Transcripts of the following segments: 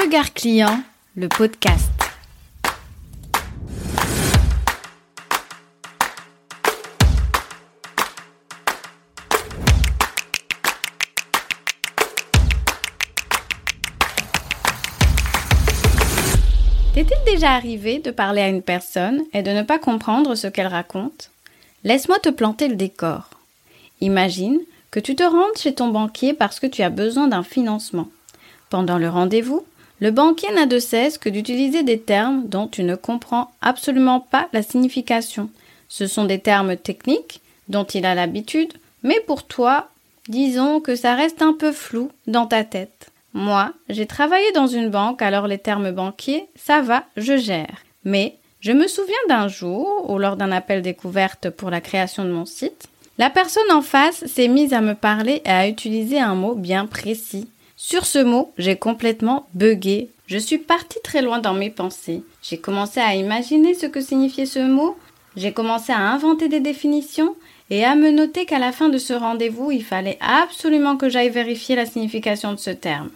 Regard client, le podcast. T'est-il déjà arrivé de parler à une personne et de ne pas comprendre ce qu'elle raconte? Laisse-moi te planter le décor. Imagine que tu te rendes chez ton banquier parce que tu as besoin d'un financement. Pendant le rendez-vous, le banquier n'a de cesse que d'utiliser des termes dont tu ne comprends absolument pas la signification. Ce sont des termes techniques dont il a l'habitude, mais pour toi, disons que ça reste un peu flou dans ta tête. Moi, j'ai travaillé dans une banque, alors les termes banquiers, ça va, je gère. Mais je me souviens d'un jour, ou lors d'un appel découverte pour la création de mon site, la personne en face s'est mise à me parler et à utiliser un mot bien précis. Sur ce mot, j'ai complètement bugué. Je suis partie très loin dans mes pensées. J'ai commencé à imaginer ce que signifiait ce mot. J'ai commencé à inventer des définitions et à me noter qu'à la fin de ce rendez-vous, il fallait absolument que j'aille vérifier la signification de ce terme.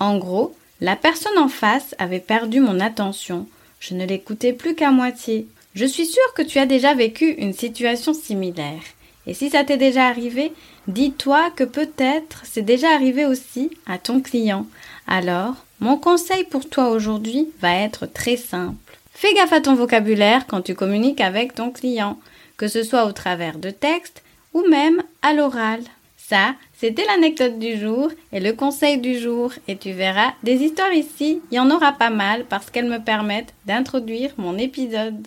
En gros, la personne en face avait perdu mon attention. Je ne l'écoutais plus qu'à moitié. Je suis sûre que tu as déjà vécu une situation similaire. Et si ça t'est déjà arrivé, dis-toi que peut-être c'est déjà arrivé aussi à ton client. Alors, mon conseil pour toi aujourd'hui va être très simple. Fais gaffe à ton vocabulaire quand tu communiques avec ton client, que ce soit au travers de textes ou même à l'oral. Ça, c'était l'anecdote du jour et le conseil du jour. Et tu verras, des histoires ici, il y en aura pas mal parce qu'elles me permettent d'introduire mon épisode.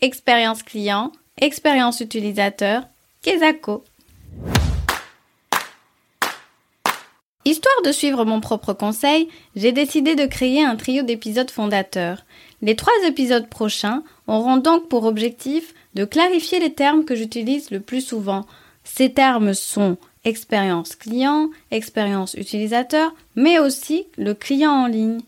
Expérience client, expérience utilisateur, Kezako. Histoire de suivre mon propre conseil, j'ai décidé de créer un trio d'épisodes fondateurs. Les trois épisodes prochains auront donc pour objectif de clarifier les termes que j'utilise le plus souvent. Ces termes sont expérience client, expérience utilisateur, mais aussi le client en ligne.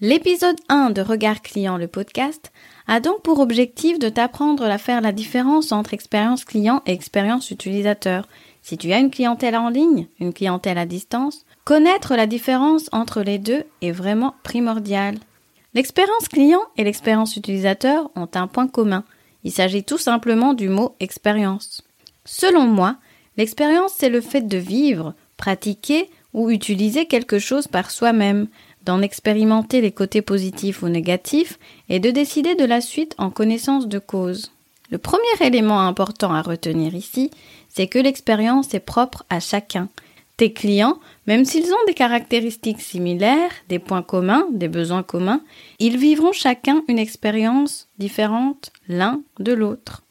L'épisode 1 de Regard Client, le podcast, a donc pour objectif de t'apprendre à faire la différence entre expérience client et expérience utilisateur. Si tu as une clientèle en ligne, une clientèle à distance, connaître la différence entre les deux est vraiment primordial. L'expérience client et l'expérience utilisateur ont un point commun. Il s'agit tout simplement du mot expérience. Selon moi, l'expérience c'est le fait de vivre, pratiquer ou utiliser quelque chose par soi-même, d'en expérimenter les côtés positifs ou négatifs et de décider de la suite en connaissance de cause. Le premier élément important à retenir ici, c'est que l'expérience est propre à chacun. Tes clients, même s'ils ont des caractéristiques similaires, des points communs, des besoins communs, ils vivront chacun une expérience différente l'un de l'autre.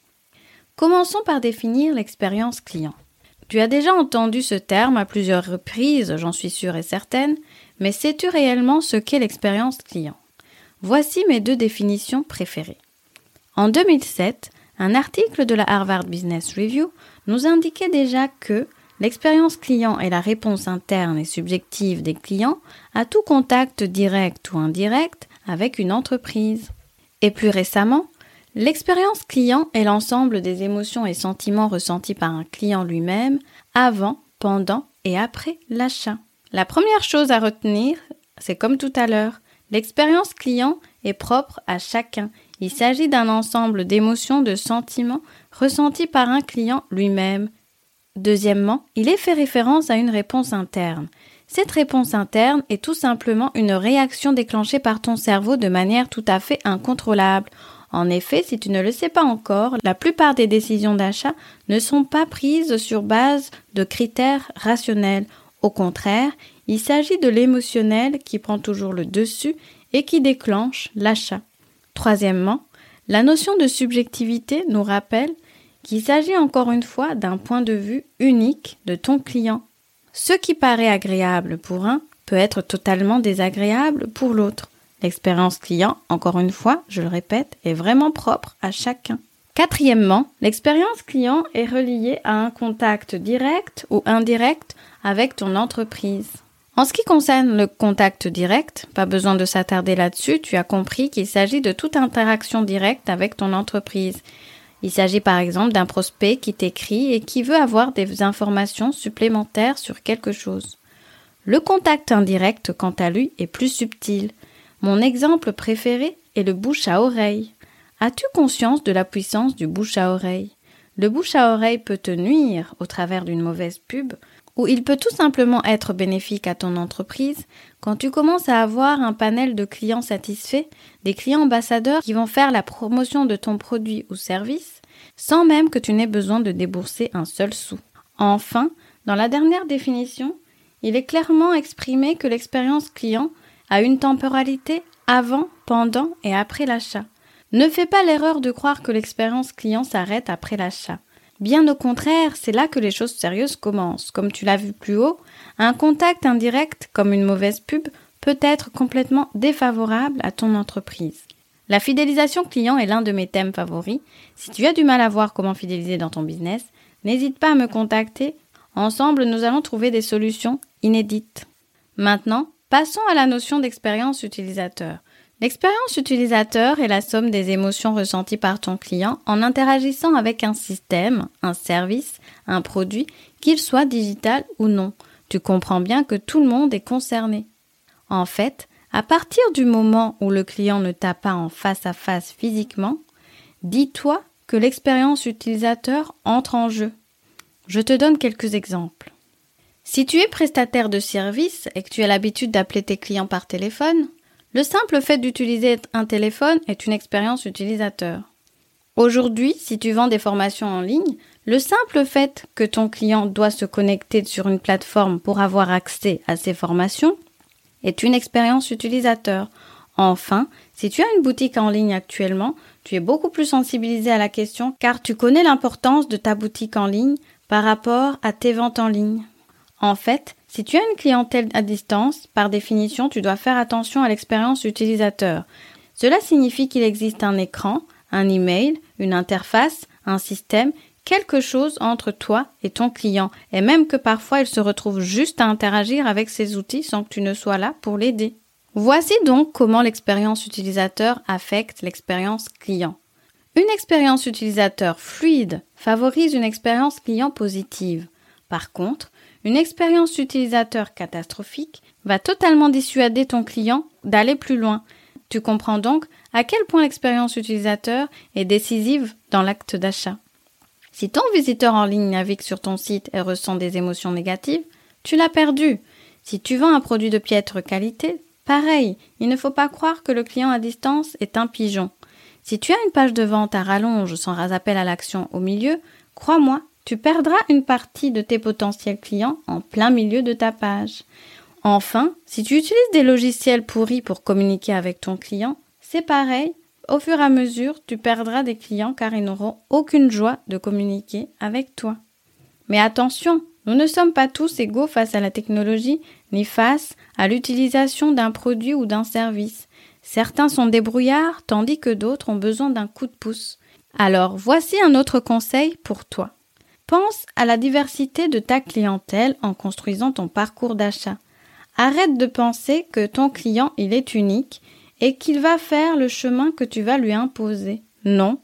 Commençons par définir l'expérience client. Tu as déjà entendu ce terme à plusieurs reprises, j'en suis sûre et certaine, mais sais-tu réellement ce qu'est l'expérience client? Voici mes deux définitions préférées. En 2007, un article de la Harvard Business Review nous indiquait déjà que l'expérience client est la réponse interne et subjective des clients à tout contact direct ou indirect avec une entreprise. Et plus récemment, l'expérience client est l'ensemble des émotions et sentiments ressentis par un client lui-même avant, pendant et après l'achat. La première chose à retenir, c'est comme tout à l'heure, l'expérience client est propre à chacun. Il s'agit d'un ensemble d'émotions, de sentiments ressentis par un client lui-même. Deuxièmement, il est fait référence à une réponse interne. Cette réponse interne est tout simplement une réaction déclenchée par ton cerveau de manière tout à fait incontrôlable. En effet, si tu ne le sais pas encore, la plupart des décisions d'achat ne sont pas prises sur base de critères rationnels. Au contraire, il s'agit de l'émotionnel qui prend toujours le dessus et qui déclenche l'achat. Troisièmement, la notion de subjectivité nous rappelle qu'il s'agit encore une fois d'un point de vue unique de ton client. Ce qui paraît agréable pour un peut être totalement désagréable pour l'autre. L'expérience client, encore une fois, je le répète, est vraiment propre à chacun. Quatrièmement, l'expérience client est reliée à un contact direct ou indirect avec ton entreprise. En ce qui concerne le contact direct, pas besoin de s'attarder là-dessus, tu as compris qu'il s'agit de toute interaction directe avec ton entreprise. Il s'agit par exemple d'un prospect qui t'écrit et qui veut avoir des informations supplémentaires sur quelque chose. Le contact indirect, quant à lui, est plus subtil. Mon exemple préféré est le bouche à oreille. As-tu conscience de la puissance du bouche à oreille? Le bouche à oreille peut te nuire au travers d'une mauvaise pub, ou il peut tout simplement être bénéfique à ton entreprise quand tu commences à avoir un panel de clients satisfaits, des clients ambassadeurs qui vont faire la promotion de ton produit ou service, sans même que tu n'aies besoin de débourser un seul sou. Enfin, dans la dernière définition, il est clairement exprimé que l'expérience client a une temporalité avant, pendant et après l'achat. Ne fais pas l'erreur de croire que l'expérience client s'arrête après l'achat. Bien au contraire, c'est là que les choses sérieuses commencent. Comme tu l'as vu plus haut, un contact indirect, comme une mauvaise pub, peut être complètement défavorable à ton entreprise. La fidélisation client est l'un de mes thèmes favoris. Si tu as du mal à voir comment fidéliser dans ton business, n'hésite pas à me contacter. Ensemble, nous allons trouver des solutions inédites. Maintenant, passons à la notion d'expérience utilisateur. L'expérience utilisateur est la somme des émotions ressenties par ton client en interagissant avec un système, un service, un produit, qu'il soit digital ou non. Tu comprends bien que tout le monde est concerné. En fait, à partir du moment où le client ne t'a pas en face à face physiquement, dis-toi que l'expérience utilisateur entre en jeu. Je te donne quelques exemples. Si tu es prestataire de service et que tu as l'habitude d'appeler tes clients par téléphone, le simple fait d'utiliser un téléphone est une expérience utilisateur. Aujourd'hui, si tu vends des formations en ligne, le simple fait que ton client doit se connecter sur une plateforme pour avoir accès à ces formations est une expérience utilisateur. Enfin, si tu as une boutique en ligne actuellement, tu es beaucoup plus sensibilisé à la question car tu connais l'importance de ta boutique en ligne par rapport à tes ventes en ligne. En fait, si tu as une clientèle à distance, par définition, tu dois faire attention à l'expérience utilisateur. Cela signifie qu'il existe un écran, un email, une interface, un système, quelque chose entre toi et ton client, et même que parfois il se retrouve juste à interagir avec ces outils sans que tu ne sois là pour l'aider. Voici donc comment l'expérience utilisateur affecte l'expérience client. Une expérience utilisateur fluide favorise une expérience client positive. Par contre, une expérience utilisateur catastrophique va totalement dissuader ton client d'aller plus loin. Tu comprends donc à quel point l'expérience utilisateur est décisive dans l'acte d'achat. Si ton visiteur en ligne navigue sur ton site et ressent des émotions négatives, tu l'as perdu. Si tu vends un produit de piètre qualité, pareil, il ne faut pas croire que le client à distance est un pigeon. Si tu as une page de vente à rallonge sans appel à l'action au milieu, crois-moi, tu perdras une partie de tes potentiels clients en plein milieu de ta page. Enfin, si tu utilises des logiciels pourris pour communiquer avec ton client, c'est pareil. Au fur et à mesure, tu perdras des clients car ils n'auront aucune joie de communiquer avec toi. Mais attention, nous ne sommes pas tous égaux face à la technologie ni face à l'utilisation d'un produit ou d'un service. Certains sont débrouillards tandis que d'autres ont besoin d'un coup de pouce. Alors voici un autre conseil pour toi. Pense à la diversité de ta clientèle en construisant ton parcours d'achat. Arrête de penser que ton client il est unique et qu'il va faire le chemin que tu vas lui imposer. Non,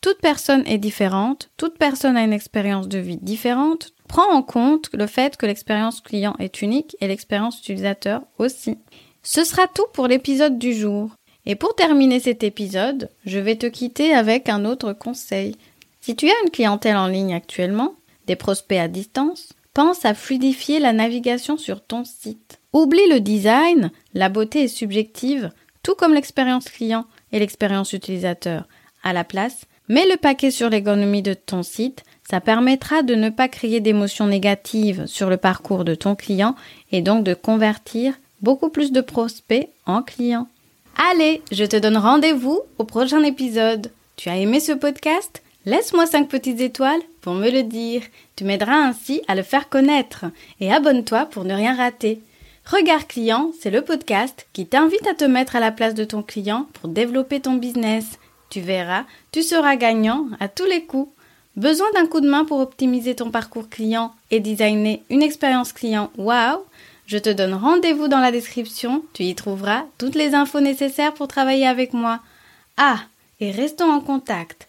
toute personne est différente, toute personne a une expérience de vie différente. Prends en compte le fait que l'expérience client est unique et l'expérience utilisateur aussi. Ce sera tout pour l'épisode du jour. Et pour terminer cet épisode, je vais te quitter avec un autre conseil. Si tu as une clientèle en ligne actuellement, des prospects à distance, pense à fluidifier la navigation sur ton site. Oublie le design, la beauté est subjective, tout comme l'expérience client et l'expérience utilisateur. À la place, mets le paquet sur l'économie de ton site, ça permettra de ne pas créer d'émotions négatives sur le parcours de ton client et donc de convertir beaucoup plus de prospects en clients. Allez, je te donne rendez-vous au prochain épisode. Tu as aimé ce podcast? Laisse-moi 5 petites étoiles pour me le dire. Tu m'aideras ainsi à le faire connaître. Et abonne-toi pour ne rien rater. Regard client, c'est le podcast qui t'invite à te mettre à la place de ton client pour développer ton business. Tu verras, tu seras gagnant à tous les coups. Besoin d'un coup de main pour optimiser ton parcours client et designer une expérience client? Waouh Je te donne rendez-vous dans la description, tu y trouveras toutes les infos nécessaires pour travailler avec moi. Ah, et restons en contact.